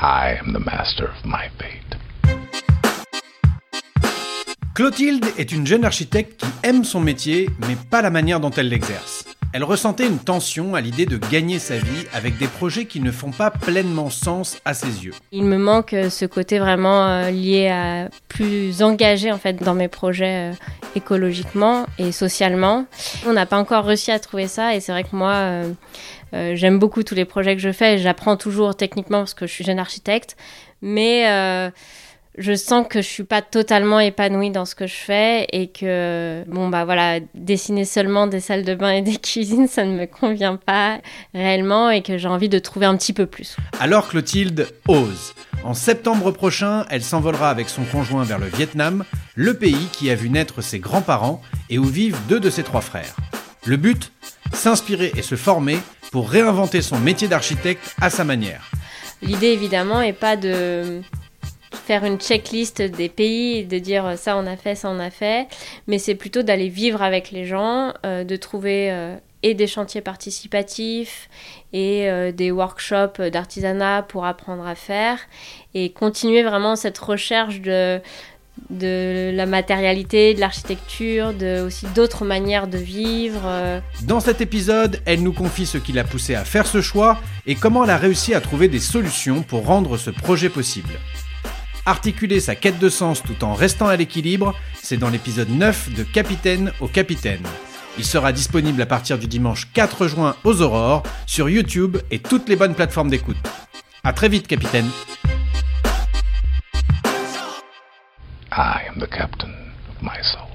I am the master of my fate. Clotilde est une jeune architecte qui aime son métier, mais pas la manière dont elle l'exerce. Elle ressentait une tension à l'idée de gagner sa vie avec des projets qui ne font pas pleinement sens à ses yeux. Il me manque euh, ce côté vraiment euh, lié à plus engagé en fait dans mes projets euh, écologiquement et socialement. On n'a pas encore réussi à trouver ça et c'est vrai que moi j'aime beaucoup tous les projets que je fais. J'apprends toujours techniquement parce que je suis jeune architecte, mais je sens que je suis pas totalement épanouie dans ce que je fais et que bon bah voilà dessiner seulement des salles de bain et des cuisines ça ne me convient pas réellement et que j'ai envie de trouver un petit peu plus. Alors Clotilde ose. En septembre prochain, elle s'envolera avec son conjoint vers le Vietnam, le pays qui a vu naître ses grands-parents et où vivent deux de ses trois frères. Le but S'inspirer et se former pour réinventer son métier d'architecte à sa manière. L'idée évidemment est pas de faire une checklist des pays et de dire ça on a fait, ça on a fait, mais c'est plutôt d'aller vivre avec les gens, euh, de trouver euh, et des chantiers participatifs et euh, des workshops d'artisanat pour apprendre à faire et continuer vraiment cette recherche de de la matérialité, de l'architecture, aussi d'autres manières de vivre. Dans cet épisode, elle nous confie ce qui l'a poussé à faire ce choix et comment elle a réussi à trouver des solutions pour rendre ce projet possible. Articuler sa quête de sens tout en restant à l'équilibre, c'est dans l'épisode 9 de Capitaine au Capitaine. Il sera disponible à partir du dimanche 4 juin aux aurores sur YouTube et toutes les bonnes plateformes d'écoute. A très vite, capitaine. I am the captain of my soul.